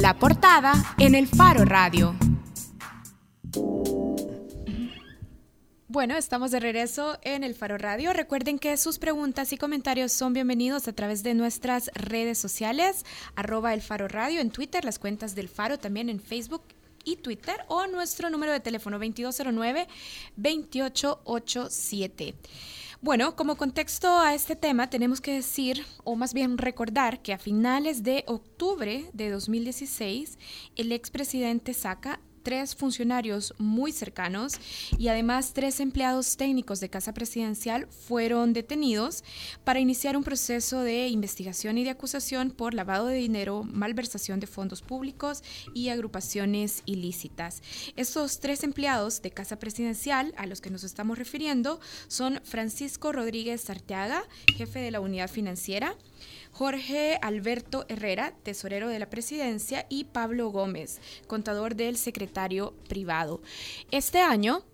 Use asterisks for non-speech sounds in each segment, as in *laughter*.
La portada en el Faro Radio. Bueno, estamos de regreso en el Faro Radio. Recuerden que sus preguntas y comentarios son bienvenidos a través de nuestras redes sociales, arroba el Faro Radio en Twitter, las cuentas del Faro también en Facebook y Twitter o nuestro número de teléfono 2209-2887. Bueno, como contexto a este tema tenemos que decir, o más bien recordar, que a finales de octubre de 2016, el expresidente Saca tres funcionarios muy cercanos y además tres empleados técnicos de Casa Presidencial fueron detenidos para iniciar un proceso de investigación y de acusación por lavado de dinero, malversación de fondos públicos y agrupaciones ilícitas. Estos tres empleados de Casa Presidencial a los que nos estamos refiriendo son Francisco Rodríguez Arteaga, jefe de la unidad financiera, Jorge Alberto Herrera, tesorero de la presidencia, y Pablo Gómez, contador del secretario privado. Este año,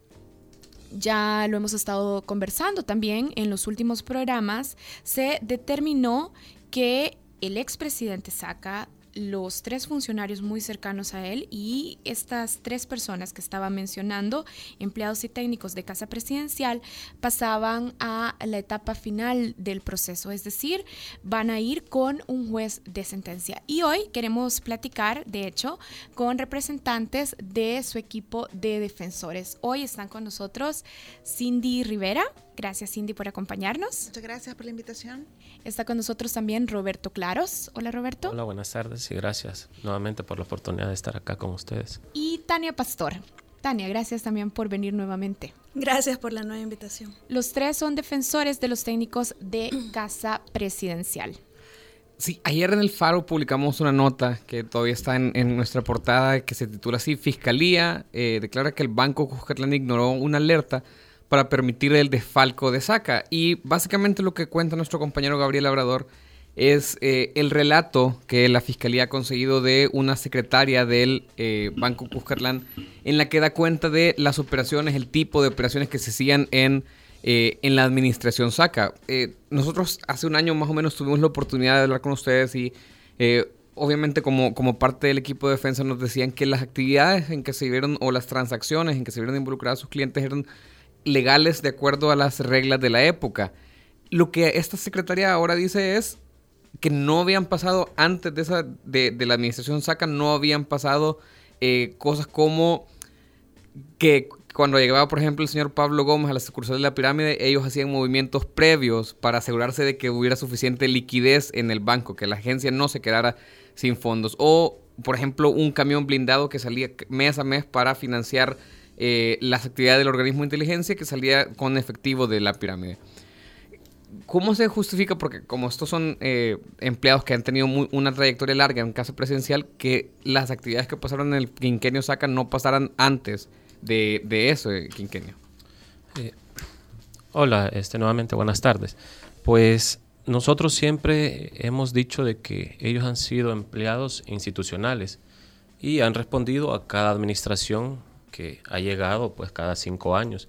ya lo hemos estado conversando también en los últimos programas, se determinó que el expresidente Saca los tres funcionarios muy cercanos a él y estas tres personas que estaba mencionando, empleados y técnicos de Casa Presidencial, pasaban a la etapa final del proceso, es decir, van a ir con un juez de sentencia. Y hoy queremos platicar, de hecho, con representantes de su equipo de defensores. Hoy están con nosotros Cindy Rivera, Gracias Cindy por acompañarnos. Muchas gracias por la invitación. Está con nosotros también Roberto Claros. Hola Roberto. Hola, buenas tardes y gracias nuevamente por la oportunidad de estar acá con ustedes. Y Tania Pastor. Tania, gracias también por venir nuevamente. Gracias por la nueva invitación. Los tres son defensores de los técnicos de Casa Presidencial. Sí, ayer en el Faro publicamos una nota que todavía está en, nuestra portada que se titula así, Fiscalía eh, declara que el Banco Cuscatlán ignoró una alerta para permitir el desfalco de Saca. Y básicamente lo que cuenta nuestro compañero Gabriel Labrador es eh, el relato que la Fiscalía ha conseguido de una secretaria del eh, Banco Cuscatlán en la que da cuenta de las operaciones, el tipo de operaciones que se hacían en, eh, en la administración SACA. nosotros hace un año más o menos tuvimos la oportunidad de hablar con ustedes y obviamente como, como parte del equipo de defensa nos decían que las actividades en que se vieron o las transacciones en que se vieron involucradas sus clientes eran legales de acuerdo a las reglas de la época. Lo que esta secretaria ahora dice es que no habían pasado antes de esa de, la administración SACA, no habían pasado eh, cosas como que cuando llegaba, por ejemplo, el señor Pablo Gómez a la sucursal de la pirámide, ellos hacían movimientos previos para asegurarse de que hubiera suficiente liquidez en el banco, que la agencia no se quedara sin fondos. O, por ejemplo, un camión blindado que salía mes a mes para financiar eh, las actividades del organismo de inteligencia que salía con efectivo de la pirámide. ¿Cómo se justifica? Porque como estos son eh, empleados que han tenido una trayectoria larga en casa presidencial, que las actividades que pasaron en el quinquenio SACA no pasaran antes de, de eso, quinquenio. Eh, hola, este, nuevamente buenas tardes. Pues nosotros siempre hemos dicho de que ellos han sido empleados institucionales y han respondido a cada administración que ha llegado pues cada cinco años.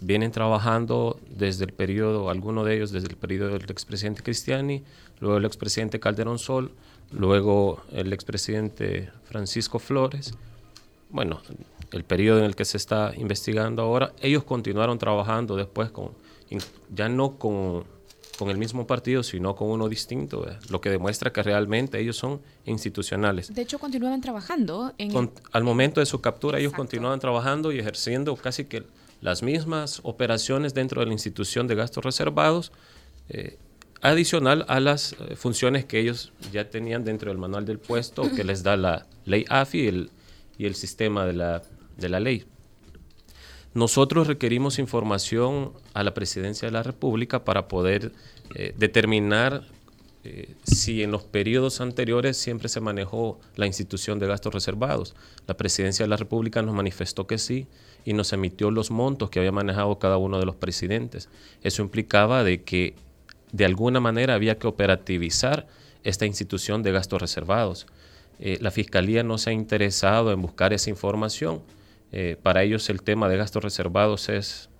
Vienen trabajando desde el periodo, algunos de ellos desde el periodo del expresidente Cristiani, luego el expresidente Calderón Sol, luego el expresidente Francisco Flores. Bueno, el periodo en el que se está investigando ahora, ellos continuaron trabajando después con, ya no con con el mismo partido, sino con uno distinto, lo que demuestra que realmente ellos son institucionales. De hecho, continuaban trabajando. En al momento de su captura, ellos continuaban trabajando y ejerciendo casi que las mismas operaciones dentro de la institución de gastos reservados, eh, adicional a las eh, funciones que ellos ya tenían dentro del manual del puesto que les da la ley AFI y el, y el sistema de la, de la ley. Nosotros requerimos información a la Presidencia de la República para poder eh, determinar eh, si en los periodos anteriores siempre se manejó la institución de gastos reservados. La Presidencia de la República nos manifestó que sí y nos emitió los montos que había manejado cada uno de los presidentes. Eso implicaba de que de alguna manera había que operativizar esta institución de gastos reservados. Eh, la Fiscalía no se ha interesado en buscar esa información eh, para ellos el tema de gastos reservados es,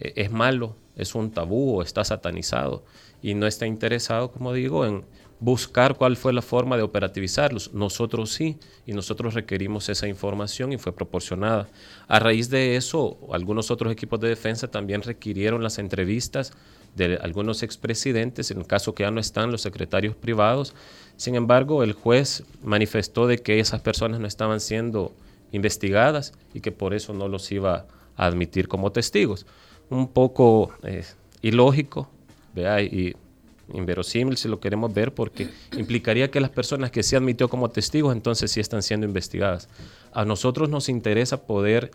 eh, es malo, es un tabú está satanizado y no está interesado, como digo, en buscar cuál fue la forma de operativizarlos. Nosotros sí, y nosotros requerimos esa información y fue proporcionada. A raíz de eso, algunos otros equipos de defensa también requirieron las entrevistas de algunos expresidentes, en el caso que ya no están los secretarios privados. Sin embargo, el juez manifestó de que esas personas no estaban siendo investigadas y que por eso no los iba a admitir como testigos. Un poco eh, ilógico, vea, y inverosímil si lo queremos ver, porque implicaría que las personas que se admitió como testigos entonces sí están siendo investigadas. A nosotros nos interesa poder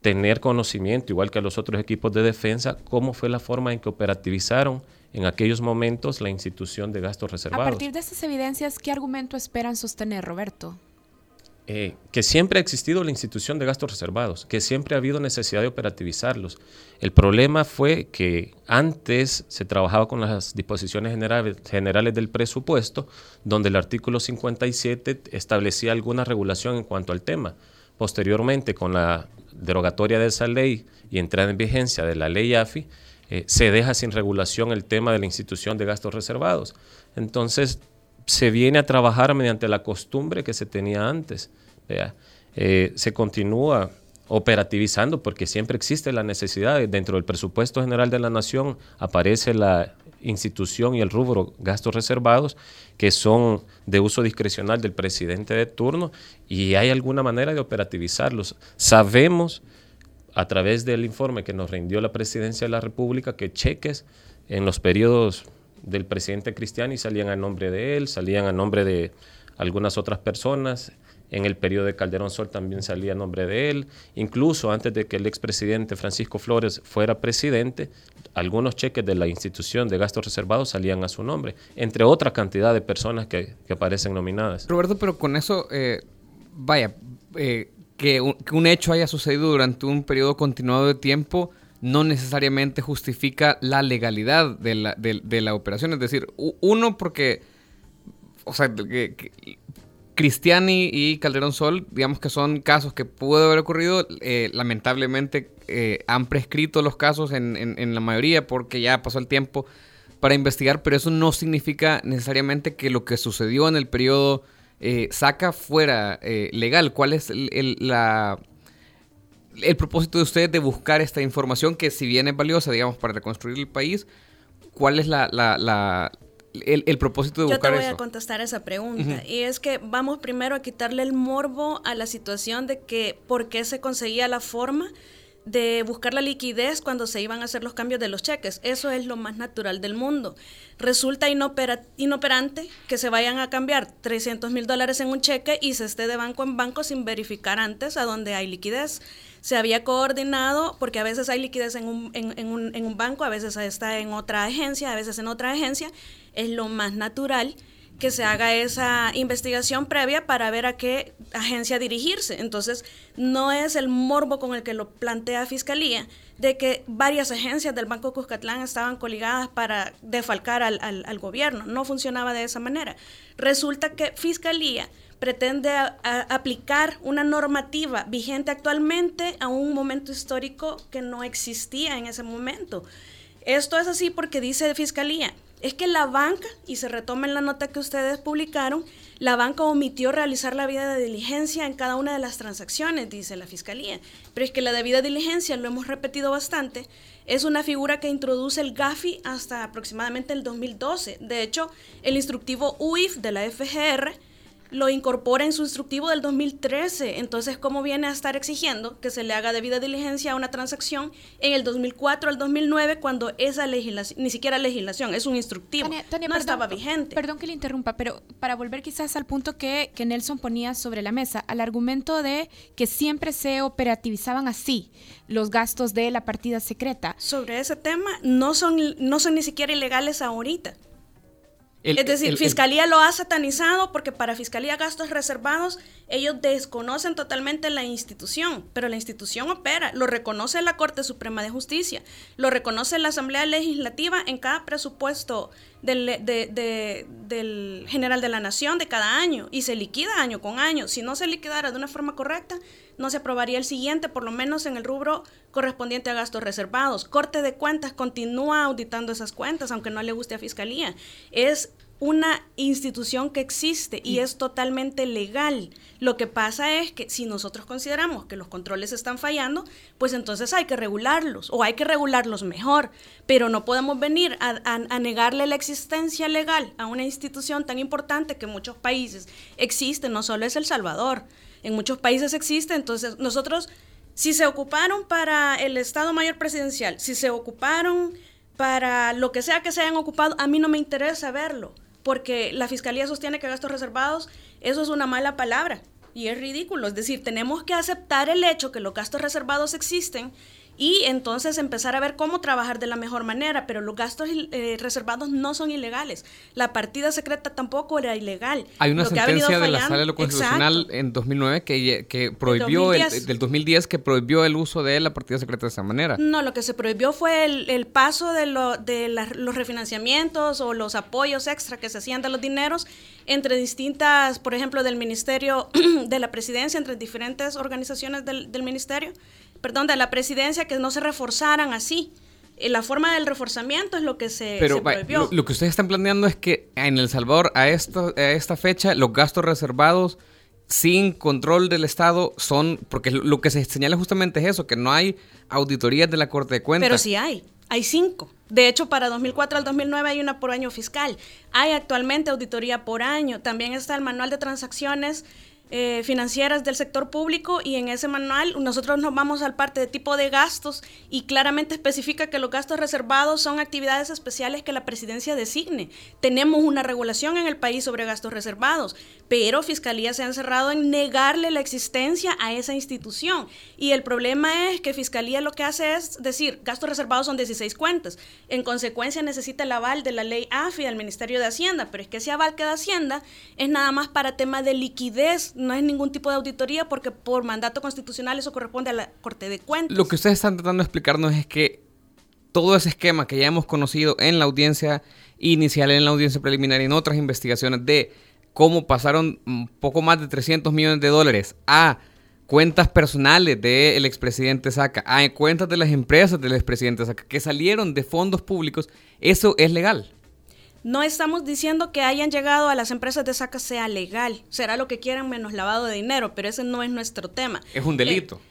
tener conocimiento, igual que a los otros equipos de defensa, cómo fue la forma en que operativizaron en aquellos momentos la institución de gastos reservados. A partir de estas evidencias, ¿qué argumento esperan sostener, Roberto? Eh, que siempre ha existido la institución de gastos reservados, que siempre ha habido necesidad de operativizarlos. El problema fue que antes se trabajaba con las disposiciones generales, del presupuesto, donde el artículo 57 establecía alguna regulación en cuanto al tema. Posteriormente, con la derogatoria de esa ley y entrada en vigencia de la ley AFI, eh, se deja sin regulación el tema de la institución de gastos reservados. Entonces, se viene a trabajar mediante la costumbre que se tenía antes. Eh, se continúa operativizando porque siempre existe la necesidad. Dentro del presupuesto general de la nación aparece la institución y el rubro gastos reservados que son de uso discrecional del presidente de turno y hay alguna manera de operativizarlos. Sabemos a través del informe que nos rindió la presidencia de la República que cheques en los periodos del presidente Cristiani salían a nombre de él, salían a nombre de algunas otras personas. En el periodo de Calderón Sol también salía a nombre de él. Incluso antes de que el expresidente Francisco Flores fuera presidente, algunos cheques de la institución de gastos reservados salían a su nombre, entre otra cantidad de personas que, aparecen nominadas. Roberto, pero con eso, eh, vaya, eh, que, un, que un hecho haya sucedido durante un periodo continuado de tiempo no necesariamente justifica la legalidad de la, de, la operación. Es decir, uno porque, o sea, Cristiani y Calderón Sol, digamos que son casos que pudo haber ocurrido, eh, lamentablemente eh, han prescrito los casos en, en, la mayoría porque ya pasó el tiempo para investigar, pero eso no significa necesariamente que lo que sucedió en el periodo eh, saca fuera legal. ¿Cuál es la el propósito de ustedes de buscar esta información que si bien es valiosa, digamos, para reconstruir el país, ¿cuál es la, la, el, propósito de buscar eso? Yo te voy a contestar esa pregunta. Y es que vamos primero a quitarle el morbo a la situación de que por qué se conseguía la forma de buscar la liquidez cuando se iban a hacer los cambios de los cheques. Eso es lo más natural del mundo. Resulta inoperante que se vayan a cambiar 300 mil dólares en un cheque y se esté de banco en banco sin verificar antes a dónde hay liquidez se había coordinado, porque a veces hay liquidez en un, en, un, en un banco, a veces está en otra agencia, a veces en otra agencia, es lo más natural que se haga esa investigación previa para ver a qué agencia dirigirse. Entonces, no es el morbo con el que lo plantea Fiscalía, de que varias agencias del Banco Cuscatlán estaban coligadas para defalcar al, al, gobierno. No funcionaba de esa manera. Resulta que Fiscalía pretende aplicar una normativa vigente actualmente a un momento histórico que no existía en ese momento. Esto es así porque dice Fiscalía, es que la banca, y se retoma en la nota que ustedes publicaron, la banca omitió realizar la vida de diligencia en cada una de las transacciones, dice la Fiscalía. Pero es que la debida diligencia, lo hemos repetido bastante, es una figura que introduce el GAFI hasta aproximadamente el 2012. De hecho, el instructivo UIF de la FGR lo incorpora en su instructivo del 2013. Entonces, ¿cómo viene a estar exigiendo que se le haga debida diligencia a una transacción en el 2004 al 2009 cuando esa legislación, ni siquiera legislación, es un instructivo, no estaba vigente? Perdón que le interrumpa, pero para volver quizás al punto que, que Nelson ponía sobre la mesa, al argumento de que siempre se operativizaban así los gastos de la partida secreta. Sobre ese tema, no son, no son ni siquiera ilegales ahorita es decir, Fiscalía lo ha satanizado porque para Fiscalía gastos reservados ellos desconocen totalmente la institución, pero la institución opera, lo reconoce la Corte Suprema de Justicia, lo reconoce la Asamblea Legislativa en cada presupuesto del, del General de la Nación de cada año y se liquida año con año. Si no se liquidara de una forma correcta, no se aprobaría el siguiente, por lo menos en el rubro correspondiente a gastos reservados. Corte de cuentas continúa auditando esas cuentas, aunque no le guste a Fiscalía. Es una institución que existe y es totalmente legal. Lo que pasa es que si nosotros consideramos que los controles están fallando, pues entonces hay que regularlos o hay que regularlos mejor, pero no podemos venir a, negarle la existencia legal a una institución tan importante que en muchos países existe, no solo es El Salvador, en muchos países existe, entonces nosotros, si se ocuparon para el Estado Mayor Presidencial, si se ocuparon para lo que sea que se hayan ocupado, a mí no me interesa verlo porque la Fiscalía sostiene que gastos reservados, eso es una mala palabra y es ridículo. Es decir, tenemos que aceptar el hecho que los gastos reservados existen y entonces empezar a ver cómo trabajar de la mejor manera, pero los gastos eh, reservados no son ilegales. La partida secreta tampoco era ilegal. Hay una sentencia de la Sala de lo Constitucional en 2009 que, que prohibió, el, del 2010, que prohibió el uso de la partida secreta de esa manera. No, lo que se prohibió fue el, paso de, lo, de los refinanciamientos o los apoyos extra que se hacían de los dineros entre distintas, por ejemplo, del Ministerio *clears throat* de la Presidencia, entre diferentes organizaciones del, del Ministerio perdón, de la presidencia que no se reforzaran así. Eh, la forma del reforzamiento es lo que se, Pero, prohibió. Lo, que ustedes están planteando es que en El Salvador a, esto, a esta fecha los gastos reservados sin control del Estado son, porque lo que se señala justamente es eso, que no hay auditorías de la Corte de Cuentas. Pero sí hay, hay cinco. De hecho, para 2004 al 2009 hay una por año fiscal. Hay actualmente auditoría por año. También está el manual de transacciones eh, financieras del sector público y en ese manual nosotros nos vamos al parte de tipo de gastos y claramente especifica que los gastos reservados son actividades especiales que la presidencia designe. Tenemos una regulación en el país sobre gastos reservados, pero Fiscalía se ha encerrado en negarle la existencia a esa institución. Y el problema es que Fiscalía lo que hace es decir, gastos reservados son 16 cuentas. En consecuencia necesita el aval de la ley AFI del Ministerio de Hacienda, pero es que ese aval que da Hacienda es nada más para tema de liquidez no es ningún tipo de auditoría porque por mandato constitucional eso corresponde a la Corte de Cuentas. Lo que ustedes están tratando de explicarnos es que todo ese esquema que ya hemos conocido en la audiencia inicial, en la audiencia preliminar y en otras investigaciones de cómo pasaron poco más de 300 millones de dólares a cuentas personales del expresidente Saca, a cuentas de las empresas del expresidente Saca, que salieron de fondos públicos, eso es legal. No estamos diciendo que hayan llegado a las empresas de saca sea legal. Será lo que quieran menos lavado de dinero, pero ese no es nuestro tema. Es un delito. Eh,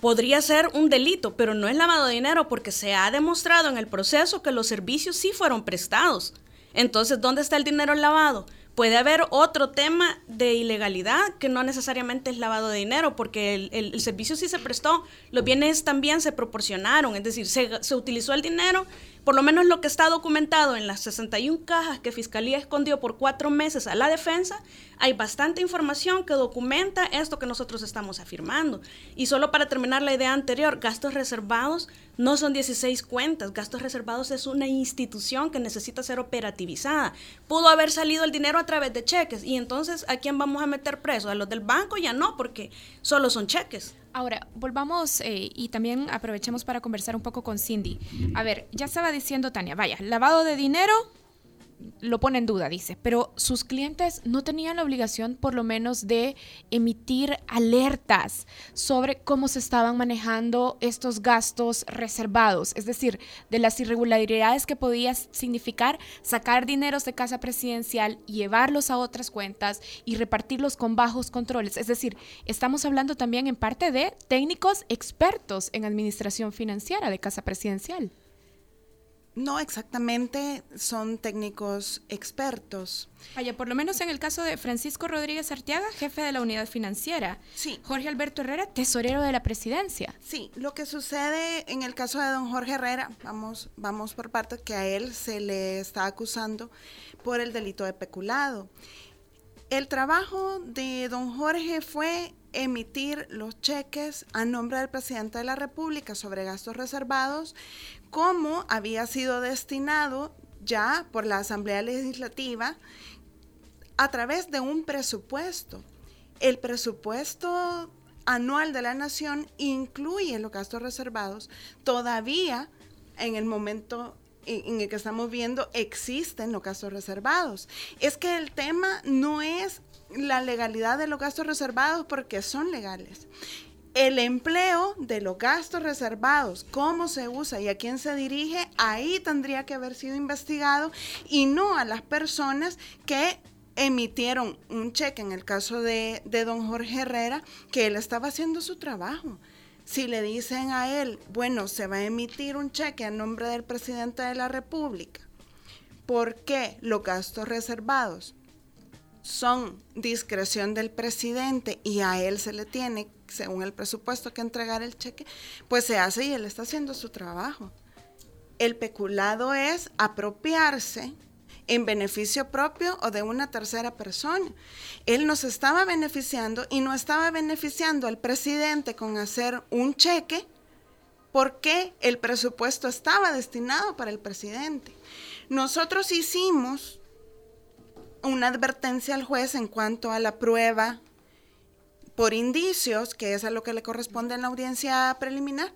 podría ser un delito, pero no es lavado de dinero porque se ha demostrado en el proceso que los servicios sí fueron prestados. Entonces, ¿dónde está el dinero lavado? Puede haber otro tema de ilegalidad que no necesariamente es lavado de dinero, porque el, servicio sí se prestó, los bienes también se proporcionaron, es decir, se, se utilizó el dinero por lo menos lo que está documentado en las 61 cajas que Fiscalía escondió por cuatro meses a la defensa, hay bastante información que documenta esto que nosotros estamos afirmando. Y solo para terminar la idea anterior, gastos reservados no son 16 cuentas, gastos reservados es una institución que necesita ser operativizada. Pudo haber salido el dinero a través de cheques y entonces ¿a quién vamos a meter preso? A los del banco ya no, porque solo son cheques. Ahora, volvamos eh, y también aprovechemos para conversar un poco con Cindy. A ver, ya estaba diciendo Tania, vaya, lavado de dinero, lo pone en duda, dice, pero sus clientes no tenían la obligación por lo menos de emitir alertas sobre cómo se estaban manejando estos gastos reservados, es decir, de las irregularidades que podía significar sacar dineros de casa presidencial, llevarlos a otras cuentas y repartirlos con bajos controles. Es decir, estamos hablando también en parte de técnicos expertos en administración financiera de casa presidencial. No exactamente, son técnicos expertos. Vaya, por lo menos en el caso de Francisco Rodríguez Arteaga, jefe de la unidad financiera. Sí. Jorge Alberto Herrera, tesorero de la presidencia. Sí, lo que sucede en el caso de don Jorge Herrera, vamos, vamos por parte, que a él se le está acusando por el delito de peculado. El trabajo de don Jorge fue emitir los cheques a nombre del presidente de la República sobre gastos reservados como había sido destinado ya por la Asamblea Legislativa a través de un presupuesto. El presupuesto anual de la Nación incluye los gastos reservados. Todavía en el momento en el que estamos viendo existen los gastos reservados. Es que el tema no es la legalidad de los gastos reservados porque son legales. El empleo de los gastos reservados, cómo se usa y a quién se dirige, ahí tendría que haber sido investigado y no a las personas que emitieron un cheque, en el caso de, de don Jorge Herrera, que él estaba haciendo su trabajo. Si le dicen a él, bueno, se va a emitir un cheque a nombre del presidente de la República, ¿por qué los gastos reservados son discreción del presidente y a él se le tiene, según el presupuesto, que entregar el cheque, pues se hace y él está haciendo su trabajo. El peculado es apropiarse en beneficio propio o de una tercera persona. Él nos estaba beneficiando y no estaba beneficiando al presidente con hacer un cheque porque el presupuesto estaba destinado para el presidente. Nosotros hicimos una advertencia al juez en cuanto a la prueba por indicios, que es a lo que le corresponde en la audiencia preliminar.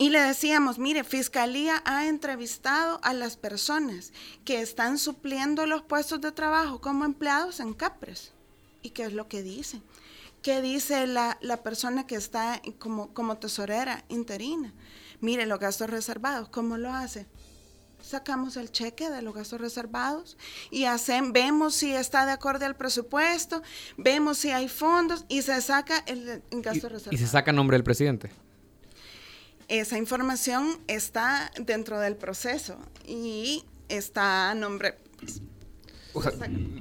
Y le decíamos, mire, Fiscalía ha entrevistado a las personas que están supliendo los puestos de trabajo como empleados en CAPRES. ¿Y qué es lo que dicen? ¿Qué dice la, la persona que está como, como tesorera interina? Mire, los gastos reservados, ¿cómo lo hace? Sacamos el cheque de los gastos reservados y hacen, vemos si está de acuerdo al presupuesto, vemos si hay fondos y se saca el, gasto reservado. ¿Y se saca nombre del presidente? Esa información está dentro del proceso y está a nombre... o sea,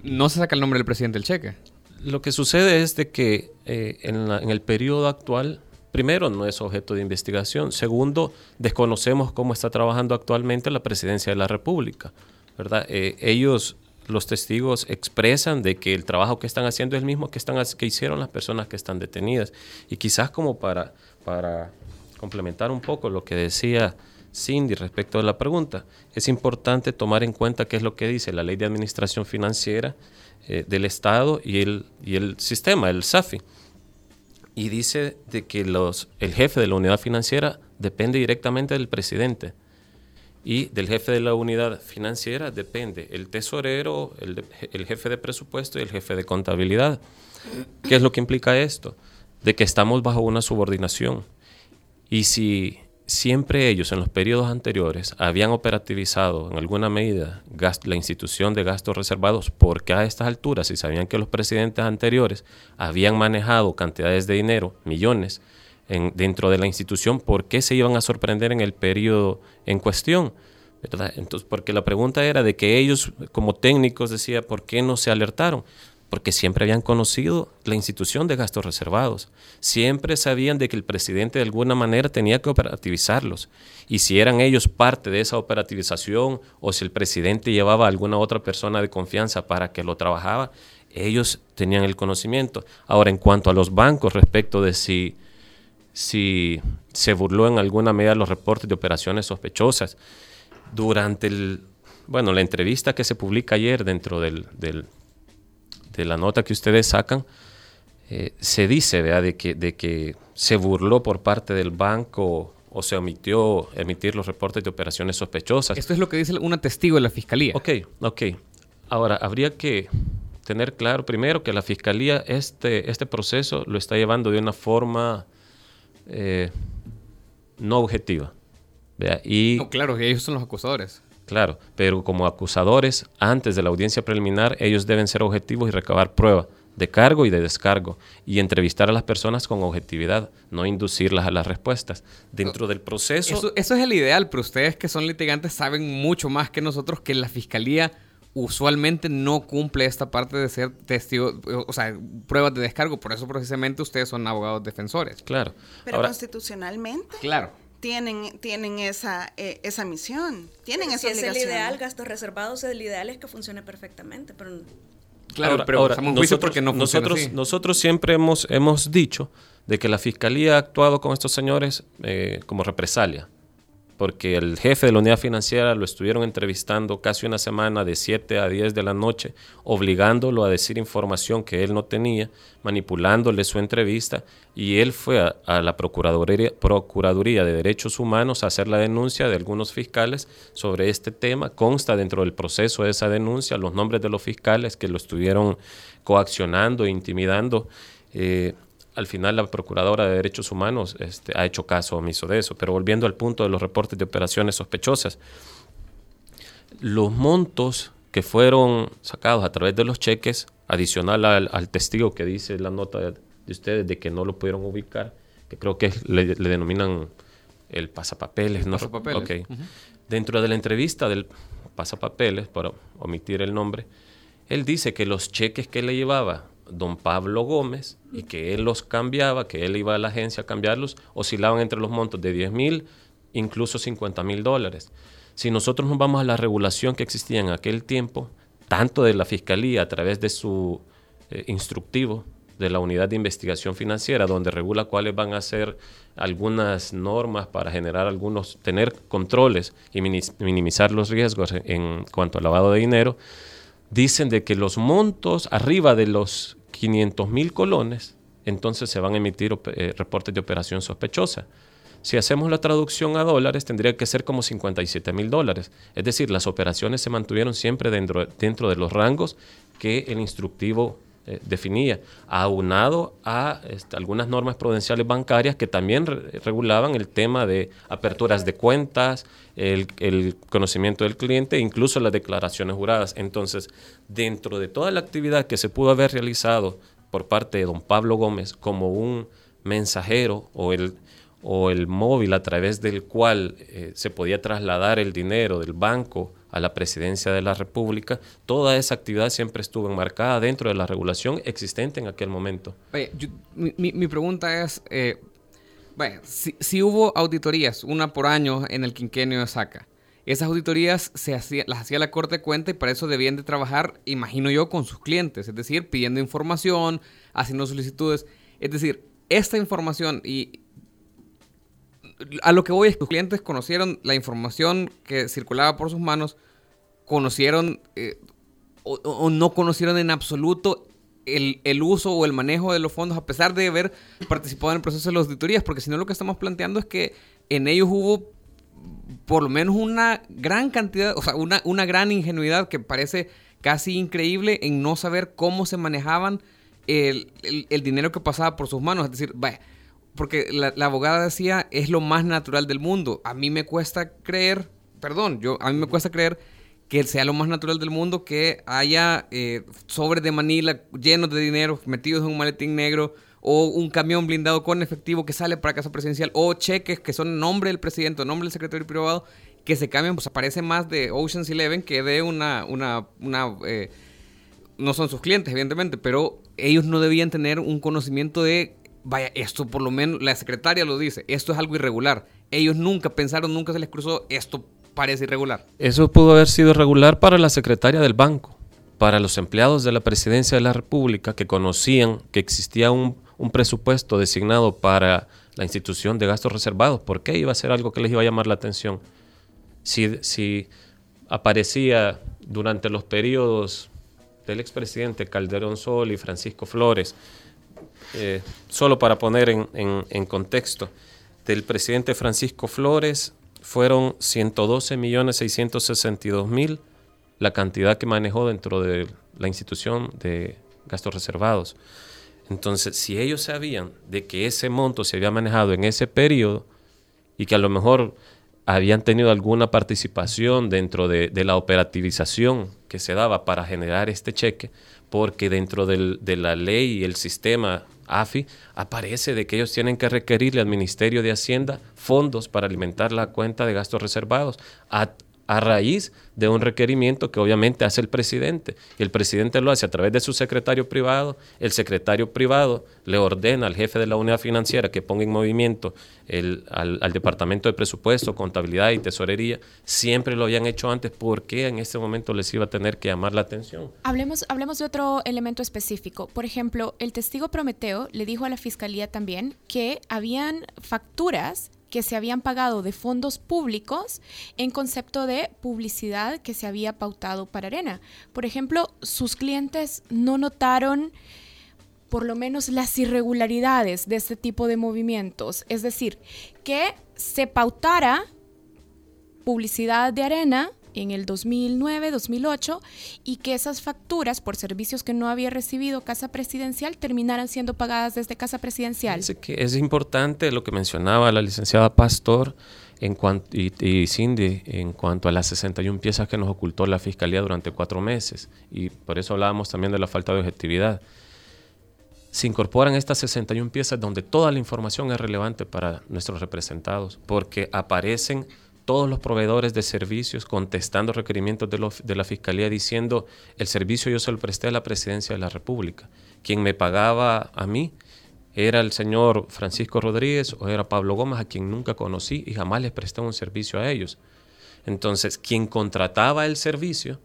no se saca el nombre del presidente del cheque. Lo que sucede es de que eh, en, en el periodo actual primero, no es objeto de investigación. Segundo, desconocemos cómo está trabajando actualmente la presidencia de la República. ¿verdad? Eh, ellos, los testigos, expresan de que el trabajo que están haciendo es el mismo que, están, que hicieron las personas que están detenidas. Y quizás como para, para complementar un poco lo que decía Cindy respecto a la pregunta, es importante tomar en cuenta qué es lo que dice la Ley de Administración Financiera eh, del Estado y el, y el sistema, el SAFI y dice de que los, el jefe de la unidad financiera depende directamente del presidente y del jefe de la unidad financiera depende el tesorero, el, el, jefe de presupuesto y el jefe de contabilidad. ¿Qué es lo que implica esto? De que estamos bajo una subordinación. Y si siempre ellos en los periodos anteriores habían operativizado en alguna medida la institución de gastos reservados porque a estas alturas, si sabían que los presidentes anteriores habían manejado cantidades de dinero, millones, en, dentro de la institución, ¿por qué se iban a sorprender en el periodo en cuestión? Entonces, porque la pregunta era de que ellos como técnicos decía, ¿por qué no se alertaron? Porque siempre habían conocido la institución de gastos reservados, siempre sabían de que el presidente de alguna manera tenía que operativizarlos, y si eran ellos parte de esa operativización o si el presidente llevaba a alguna otra persona de confianza para que lo trabajaba, ellos tenían el conocimiento. Ahora, en cuanto a los bancos, respecto de si, si se burló en alguna medida los reportes de operaciones sospechosas, durante el, bueno, la entrevista que se publica ayer dentro del, del de la nota que ustedes sacan, eh, se dice De, que, de que se burló por parte del banco o se omitió emitir los reportes de operaciones sospechosas. Esto es lo que dice una testigo de la fiscalía. Ok, ok. Ahora, habría que tener claro primero que la fiscalía este, este proceso lo está llevando de una forma eh, no objetiva. Y, no, claro, ellos son los acusadores. Claro, pero como acusadores, antes de la audiencia preliminar, ellos deben ser objetivos y recabar prueba de cargo y de descargo y entrevistar a las personas con objetividad, no inducirlas a las respuestas. Dentro del proceso... Eso, eso, es el ideal, pero ustedes que son litigantes saben mucho más que nosotros que la fiscalía usualmente no cumple esta parte de ser testigo, o sea, pruebas de descargo, por eso precisamente ustedes son abogados defensores. Claro. Pero constitucionalmente. Claro tienen, tienen esa, eh, esa misión, tienen esa si es el ideal, gastos reservados, el ideal es que funcione perfectamente, pero... Claro, pero ahora, nosotros, porque no nosotros, nosotros siempre hemos, hemos dicho de que la Fiscalía ha actuado con estos señores eh, como represalia porque el jefe de la unidad financiera lo estuvieron entrevistando casi una semana de 7 a 10 de la noche, obligándolo a decir información que él no tenía, manipulándole su entrevista, y él fue a, la Procuraduría, de Derechos Humanos a hacer la denuncia de algunos fiscales sobre este tema. Consta dentro del proceso de esa denuncia los nombres de los fiscales que lo estuvieron coaccionando e intimidando. Eh, al final la Procuradora de Derechos Humanos este, ha hecho caso omiso de eso. Pero volviendo al punto de los reportes de operaciones sospechosas, los montos que fueron sacados a través de los cheques, adicional al, testigo que dice la nota de, ustedes de que no lo pudieron ubicar, que creo que le, denominan el pasapapeles. ¿no? Pasapapeles. Dentro de la entrevista del pasapapeles, para omitir el nombre, él dice que los cheques que le llevaba don Pablo Gómez y que él los cambiaba, que él iba a la agencia a cambiarlos, oscilaban entre los montos de 10 mil, incluso 50 mil dólares. Si nosotros nos vamos a la regulación que existía en aquel tiempo, tanto de la Fiscalía a través de su eh, instructivo de la Unidad de Investigación Financiera, donde regula cuáles van a ser algunas normas para generar algunos, tener controles y minimizar los riesgos en cuanto al lavado de dinero, dicen de que los montos arriba de los 500 mil colones, entonces se van a emitir eh, reportes de operación sospechosa. Si hacemos la traducción a dólares, tendría que ser como 57 mil dólares. Es decir, las operaciones se mantuvieron siempre dentro, dentro de los rangos que el instructivo eh, definía, aunado a este, algunas normas prudenciales bancarias que también regulaban el tema de aperturas de cuentas, el, conocimiento del cliente, incluso las declaraciones juradas. Entonces, dentro de toda la actividad que se pudo haber realizado por parte de don Pablo Gómez como un mensajero o el o el móvil a través del cual eh, se podía trasladar el dinero del banco a la presidencia de la República, toda esa actividad siempre estuvo enmarcada dentro de la regulación existente en aquel momento. mi, pregunta es, eh, si, hubo auditorías, una por año en el quinquenio de SACA, esas auditorías se hacía, las hacía la Corte de Cuenta y para eso debían de trabajar, imagino yo, con sus clientes, es decir, pidiendo información, haciendo solicitudes. Es decir, esta información y a lo que voy es que los clientes conocieron la información que circulaba por sus manos, conocieron eh, o, no conocieron en absoluto el, el, uso o el manejo de los fondos, a pesar de haber participado en el proceso de las auditorías, porque si no lo que estamos planteando es que en ellos hubo por lo menos una gran cantidad, o sea, una, una gran ingenuidad que parece casi increíble en no saber cómo se manejaban el, el dinero que pasaba por sus manos. Es decir, vaya porque la, abogada decía, es lo más natural del mundo. A mí me cuesta creer, perdón, yo a mí me cuesta creer que sea lo más natural del mundo que haya eh, sobres de Manila llenos de dinero metidos en un maletín negro o un camión blindado con efectivo que sale para casa presidencial o cheques que son nombre del presidente o nombre del secretario privado que se cambian, pues aparece más de Ocean's Eleven que de una, una, una eh, no son sus clientes evidentemente, pero ellos no debían tener un conocimiento de vaya, esto por lo menos, la secretaria lo dice, esto es algo irregular. Ellos nunca pensaron, nunca se les cruzó, esto parece irregular. Eso pudo haber sido irregular para la secretaria del banco, para los empleados de la presidencia de la República que conocían que existía un, presupuesto designado para la institución de gastos reservados. ¿Por qué iba a ser algo que les iba a llamar la atención? Si, si aparecía durante los periodos del expresidente Calderón Sol y Francisco Flores, eh, solo para poner en, contexto, del presidente Francisco Flores fueron 112 millones 662 mil la cantidad que manejó dentro de la institución de gastos reservados. Entonces, si ellos sabían de que ese monto se había manejado en ese periodo y que a lo mejor habían tenido alguna participación dentro de, la operativización que se daba para generar este cheque, porque dentro de la ley y el sistema AFI, aparece de que ellos tienen que requerirle al Ministerio de Hacienda fondos para alimentar la cuenta de gastos reservados. A, a raíz de un requerimiento que obviamente hace el presidente. Y el presidente lo hace a través de su secretario privado. El secretario privado le ordena al jefe de la unidad financiera que ponga en movimiento el, al, departamento de presupuesto, contabilidad y tesorería. Siempre lo habían hecho antes. ¿Por qué en este momento les iba a tener que llamar la atención? Hablemos, hablemos de otro elemento específico. Por ejemplo, el testigo Prometeo le dijo a la fiscalía también que habían facturas que se habían pagado de fondos públicos en concepto de publicidad que se había pautado para Arena. Por ejemplo, sus clientes no notaron por lo menos las irregularidades de este tipo de movimientos. Es decir, que se pautara publicidad de Arena en el 2009, 2008 y que esas facturas por servicios que no había recibido Casa Presidencial terminaran siendo pagadas desde Casa Presidencial. Es, que es importante lo que mencionaba la licenciada Pastor en cuanto, y, y, Cindy en cuanto a las 61 piezas que nos ocultó la Fiscalía durante cuatro meses. Y por eso hablábamos también de la falta de objetividad. Se incorporan estas 61 piezas donde toda la información es relevante para nuestros representados, porque aparecen todos los proveedores de servicios contestando requerimientos de, la Fiscalía diciendo el servicio yo se lo presté a la Presidencia de la República. Quien me pagaba a mí era el señor Francisco Rodríguez o era Pablo Gómez, a quien nunca conocí y jamás les presté un servicio a ellos. Entonces, quien contrataba el servicio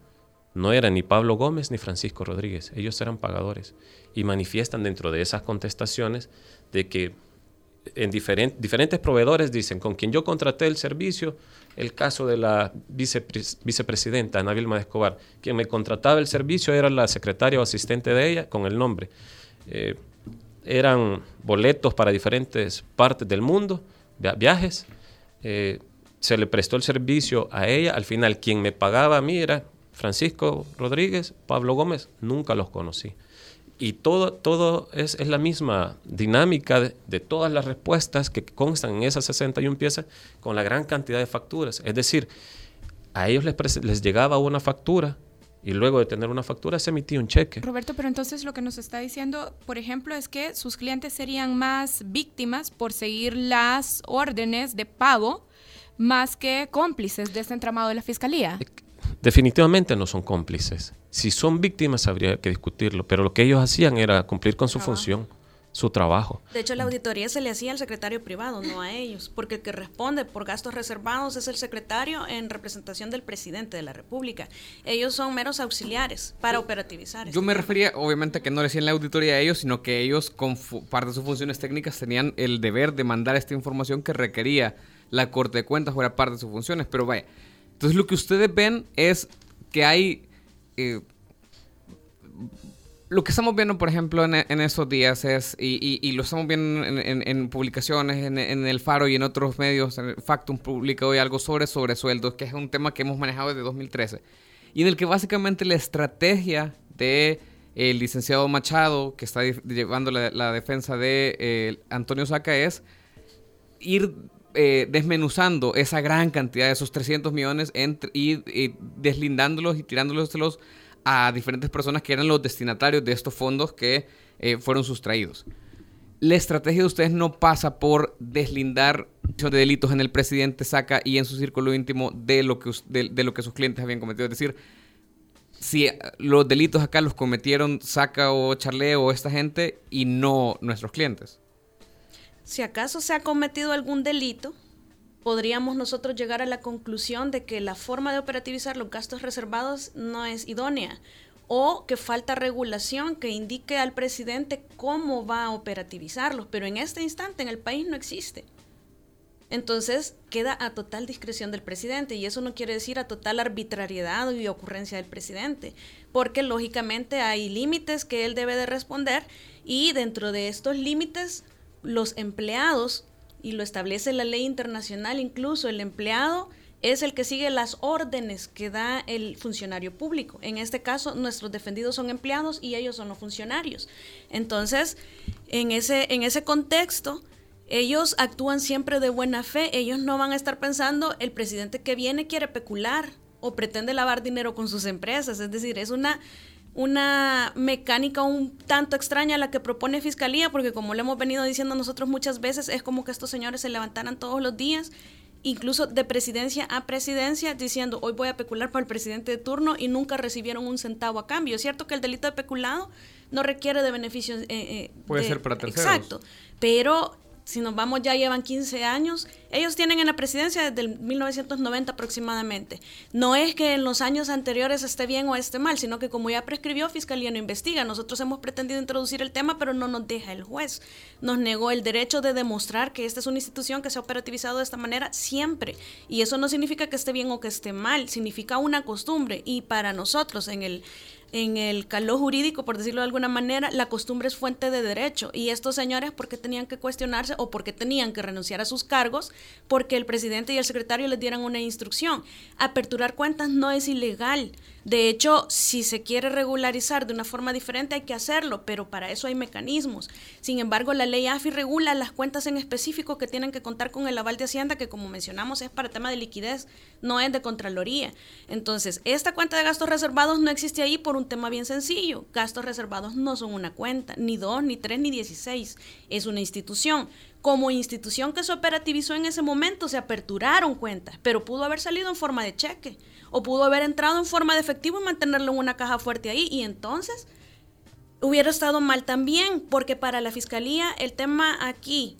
no era ni Pablo Gómez ni Francisco Rodríguez, ellos eran pagadores y manifiestan dentro de esas contestaciones de que en diferentes proveedores dicen, con quien yo contraté el servicio, el caso de la vicepresidenta Ana Vilma Escobar, quien me contrataba el servicio era la secretaria o asistente de ella con el nombre. Eh, eran boletos para diferentes partes del mundo, viajes. Eh, se le prestó el servicio a ella. Al final, quien me pagaba a mí era Francisco Rodríguez, Pablo Gómez, nunca los conocí. Y todo, todo es, es la misma dinámica de, de, todas las respuestas que constan en esas 61 piezas con la gran cantidad de facturas. Es decir, a ellos les, les llegaba una factura y luego de tener una factura se emitía un cheque. Roberto, pero entonces lo que nos está diciendo, por ejemplo, es que sus clientes serían más víctimas por seguir las órdenes de pago más que cómplices de este entramado de la fiscalía. Definitivamente no son cómplices. Si son víctimas habría que discutirlo, pero lo que ellos hacían era cumplir con su función su trabajo. De hecho, la auditoría se le hacía al secretario privado, no a ellos, porque el que responde por gastos reservados es el secretario en representación del presidente de la República. Ellos son meros auxiliares para operativizar. Yo me refería, obviamente, que no le hacían la auditoría a ellos, sino que ellos, con parte de sus funciones técnicas, tenían el deber de mandar esta información que requería la Corte de Cuentas, o era parte de sus funciones. Pero vaya, entonces lo que ustedes ven es que hay... Eh, lo que estamos viendo, por ejemplo, en, en esos días es, y, lo estamos viendo en, en publicaciones, en, El Faro y en otros medios, Factum publica hoy algo sobre sobresueldos, que es un tema que hemos manejado desde 2013, y en el que básicamente la estrategia de el licenciado Machado, que está llevando la, la defensa de eh, Antonio Saca, es ir eh, desmenuzando esa gran cantidad de esos 300 millones y, deslindándolos y tirándolos a diferentes personas que eran los destinatarios de estos fondos que eh, fueron sustraídos. La estrategia de ustedes no pasa por deslindar de delitos en el presidente Saca y en su círculo íntimo de lo que, de, lo que sus clientes habían cometido. Es decir, si los delitos acá los cometieron Saca o Charle o esta gente y no nuestros clientes. Si acaso se ha cometido algún delito, podríamos nosotros llegar a la conclusión de que la forma de operativizar los gastos reservados no es idónea o que falta regulación que indique al presidente cómo va a operativizarlos, pero en este instante en el país no existe. Entonces queda a total discreción del presidente y eso no quiere decir a total arbitrariedad y ocurrencia del presidente, porque lógicamente hay límites que él debe de responder y dentro de estos límites los empleados y lo establece la ley internacional, incluso el empleado es el que sigue las órdenes que da el funcionario público. En este caso, nuestros defendidos son empleados y ellos son los funcionarios. Entonces, en ese, en ese contexto, ellos actúan siempre de buena fe. Ellos no van a estar pensando, el presidente que viene quiere pecular o pretende lavar dinero con sus empresas. Es decir, es una una mecánica un tanto extraña la que propone Fiscalía, porque como le hemos venido diciendo nosotros muchas veces, es como que estos señores se levantaran todos los días, incluso de presidencia a presidencia, diciendo hoy voy a pecular para el presidente de turno y nunca recibieron un centavo a cambio. Es cierto que el delito de peculado no requiere de beneficios. Eh, eh, Puede ser para terceros. Exacto, pero si nos vamos ya llevan 15 años, ellos tienen en la presidencia desde el 1990 aproximadamente. No es que en los años anteriores esté bien o esté mal, sino que como ya prescribió, Fiscalía no investiga. Nosotros hemos pretendido introducir el tema, pero no nos deja el juez. Nos negó el derecho de demostrar que esta es una institución que se ha operativizado de esta manera siempre. Y eso no significa que esté bien o que esté mal, significa una costumbre. Y para nosotros en el en el calor jurídico, por decirlo de alguna manera, la costumbre es fuente de derecho. Y estos señores, ¿por qué tenían que cuestionarse o por qué tenían que renunciar a sus cargos? Porque el presidente y el secretario les dieran una instrucción. Aperturar cuentas no es ilegal. De hecho, si se quiere regularizar de una forma diferente hay que hacerlo, pero para eso hay mecanismos. Sin embargo, la ley AFI regula las cuentas en específico que tienen que contar con el aval de Hacienda, que como mencionamos es para tema de liquidez, no es de Contraloría. Entonces, esta cuenta de gastos reservados no existe ahí por un tema bien sencillo. Gastos reservados no son una cuenta, ni dos, ni tres, ni dieciséis. Es una institución. Como institución que se operativizó en ese momento, se aperturaron cuentas, pero pudo haber salido en forma de cheque o pudo haber entrado en forma de efectivo y mantenerlo en una caja fuerte ahí. Y entonces hubiera estado mal también, porque para la fiscalía el tema aquí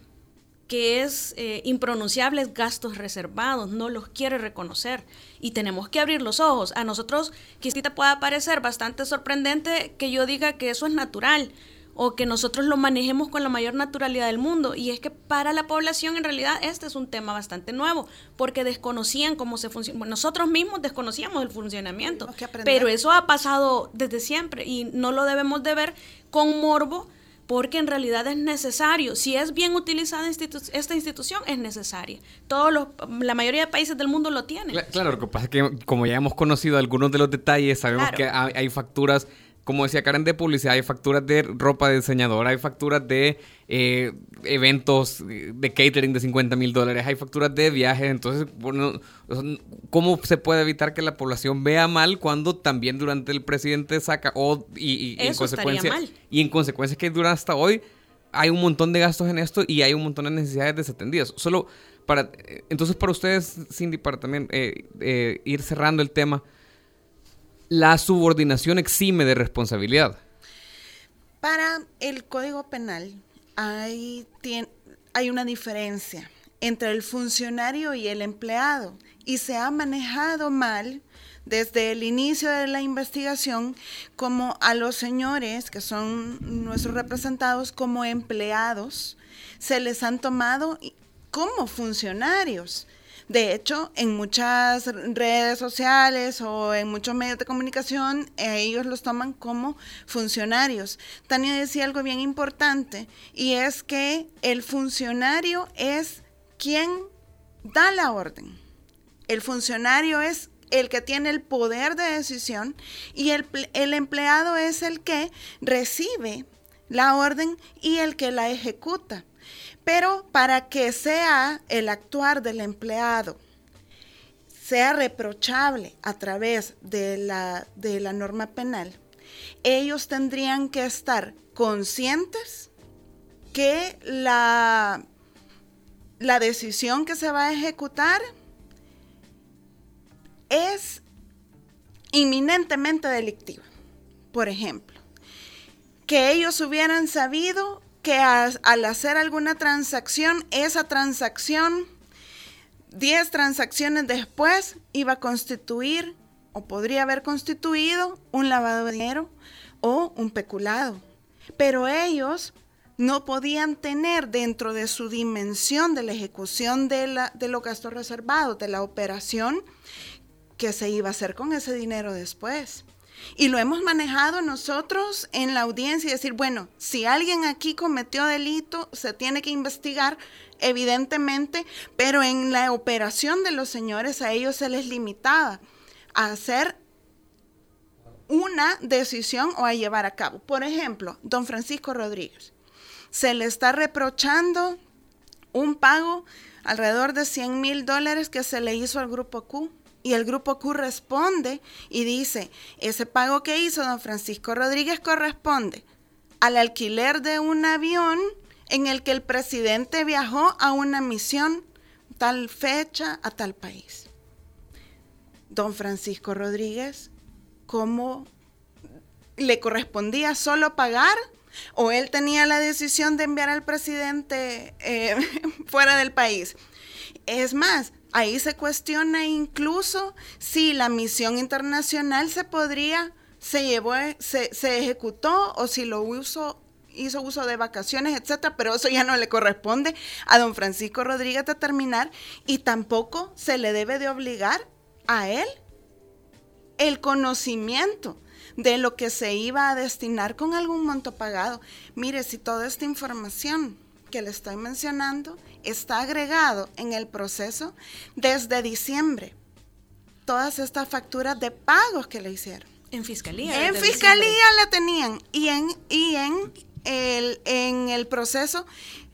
que es eh, impronunciables gastos reservados, no los quiere reconocer y tenemos que abrir los ojos. A nosotros quizá pueda parecer bastante sorprendente que yo diga que eso es natural o que nosotros lo manejemos con la mayor naturalidad del mundo. Y es que para la población en realidad este es un tema bastante nuevo, porque desconocían cómo se funciona. nosotros mismos desconocíamos el funcionamiento, pero eso ha pasado desde siempre y no lo debemos de ver con morbo porque en realidad es necesario. Si es bien utilizada esta institución, es necesaria. Todos los, la mayoría de países del mundo lo tienen. Claro, lo que pasa es que como ya hemos conocido algunos de los detalles, sabemos que hay, facturas como decía Karen, de publicidad, hay facturas de ropa de diseñador, hay facturas de eh, eventos de catering de 50 mil dólares, hay facturas de viajes. Entonces, bueno, ¿cómo se puede evitar que la población vea mal cuando también durante el presidente saca, o, y, en consecuencia, y en consecuencia que dura hasta hoy, hay un montón de gastos en esto y hay un montón de necesidades desatendidas. Solo para, eh, entonces para ustedes, Cindy, para también eh, ir cerrando el tema, la subordinación exime de responsabilidad? Para el Código Penal hay, hay una diferencia entre el funcionario y el empleado y se ha manejado mal desde el inicio de la investigación como a los señores que son nuestros representados como empleados se les han tomado como funcionarios. De hecho, en muchas redes sociales o en muchos medios de comunicación, ellos los toman como funcionarios. Tania decía algo bien importante y es que el funcionario es quien da la orden. El funcionario es el que tiene el poder de decisión y el, el, empleado es el que recibe la orden y el que la ejecuta. Pero para que sea el actuar del empleado sea reprochable a través de la, de la norma penal, ellos tendrían que estar conscientes que la, la decisión que se va a ejecutar es inminentemente delictiva. Por ejemplo, que ellos hubieran sabido que al hacer alguna transacción, esa transacción, 10 transacciones después, iba a constituir o podría haber constituido un lavado de dinero o un peculado. Pero ellos no podían tener dentro de su dimensión de la ejecución de, la, de los gastos reservados, de la operación, que se iba a hacer con ese dinero después. Y lo hemos manejado nosotros en la audiencia y decir, bueno, si alguien aquí cometió delito, se tiene que investigar, evidentemente, pero en la operación de los señores a ellos se les limitaba a hacer una decisión o a llevar a cabo. Por ejemplo, don Francisco Rodríguez, se le está reprochando un pago alrededor de 100 mil dólares que se le hizo al grupo Q y el grupo Q responde y dice, ese pago que hizo don Francisco Rodríguez corresponde al alquiler de un avión en el que el presidente viajó a una misión tal fecha a tal país. Don Francisco Rodríguez, ¿cómo le correspondía solo pagar? ¿O él tenía la decisión de enviar al presidente eh, *laughs* fuera del país? Es más, Ahí se cuestiona incluso si la misión internacional se podría, se llevó, se, ejecutó o si lo hizo uso de vacaciones, etcétera, pero eso ya no le corresponde a don Francisco Rodríguez determinar y tampoco se le debe de obligar a él el conocimiento de lo que se iba a destinar con algún monto pagado. Mire, si toda esta información que le estoy mencionando está agregado en el proceso desde diciembre, todas estas facturas de pagos que le hicieron. En fiscalía. En fiscalía la tenían y en, y en, el, en el proceso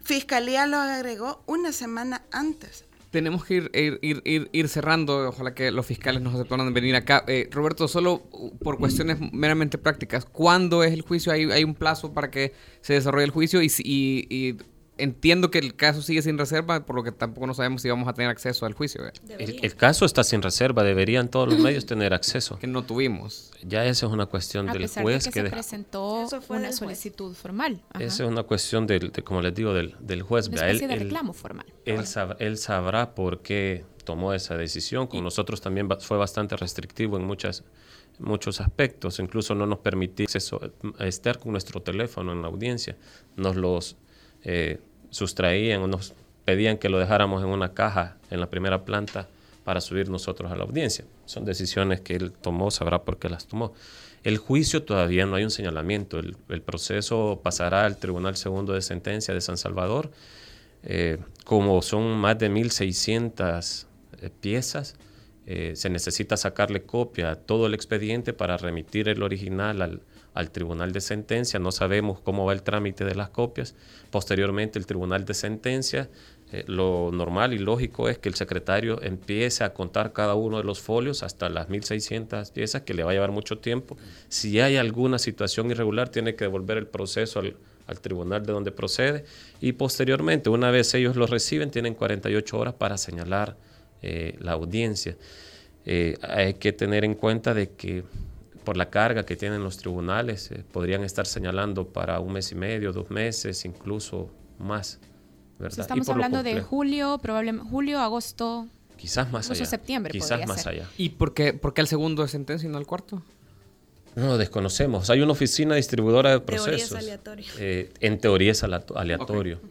fiscalía lo agregó una semana antes tenemos que ir, ir, ir, cerrando. Ojalá que los fiscales nos aceptaran venir acá. Eh, Roberto, solo por cuestiones meramente prácticas, ¿cuándo es el juicio? ¿Hay, hay un plazo para que se desarrolle el juicio? Y, y, entiendo que el caso sigue sin reserva, por lo que tampoco no sabemos si vamos a tener acceso al juicio. El, caso está sin reserva, deberían todos los *laughs* medios tener acceso. Que no tuvimos. Ya esa es una cuestión del juez que, se presentó una solicitud formal. Esa es una cuestión del, como les digo, del, del juez. Una especie de reclamo formal. Él, él sabrá por qué tomó esa decisión. Con nosotros también fue bastante restrictivo en muchas muchos aspectos, incluso no nos permitía acceso a estar con nuestro teléfono en la audiencia, nos los eh, sustraían nos pedían que lo dejáramos en una caja en la primera planta para subir nosotros a la audiencia. Son decisiones que él tomó, sabrá por qué las tomó. El juicio todavía no hay un señalamiento. El, proceso pasará al Tribunal Segundo de Sentencia de San Salvador. Eh, como son más de 1.600 eh, piezas, eh, se necesita sacarle copia a todo el expediente para remitir el original al, al tribunal de sentencia, no sabemos cómo va el trámite de las copias. Posteriormente el tribunal de sentencia, eh, lo normal y lógico es que el secretario empiece a contar cada uno de los folios hasta las 1.600 piezas, que le va a llevar mucho tiempo. Si hay alguna situación irregular, tiene que devolver el proceso al, tribunal de donde procede y posteriormente, una vez ellos lo reciben, tienen 48 horas para señalar eh, la audiencia. Eh, hay que tener en cuenta de que por la carga que tienen los tribunales, eh, podrían estar señalando para un mes y medio, dos meses, incluso más. ¿verdad? estamos hablando de julio, probablemente julio, agosto. Quizás más allá. septiembre. Quizás más allá. ¿Y por qué, por qué el segundo de sentencia y no el cuarto? No, desconocemos. Hay una oficina distribuidora de procesos. Teoría es aleatorio. Eh, en teoría es aleatorio.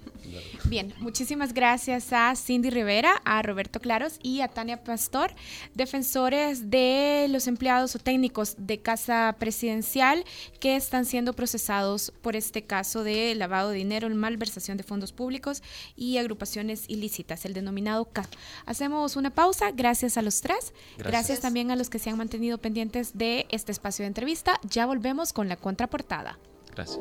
Bien, muchísimas gracias a Cindy Rivera, a Roberto Claros y a Tania Pastor, defensores de los empleados o técnicos de Casa Presidencial que están siendo procesados por este caso de lavado de dinero, malversación de fondos públicos y agrupaciones ilícitas, el denominado CAF. Hacemos una pausa, gracias a los tres, gracias. gracias también a los que se han mantenido pendientes de este espacio de entrevista. Ya volvemos con la contraportada. Gracias.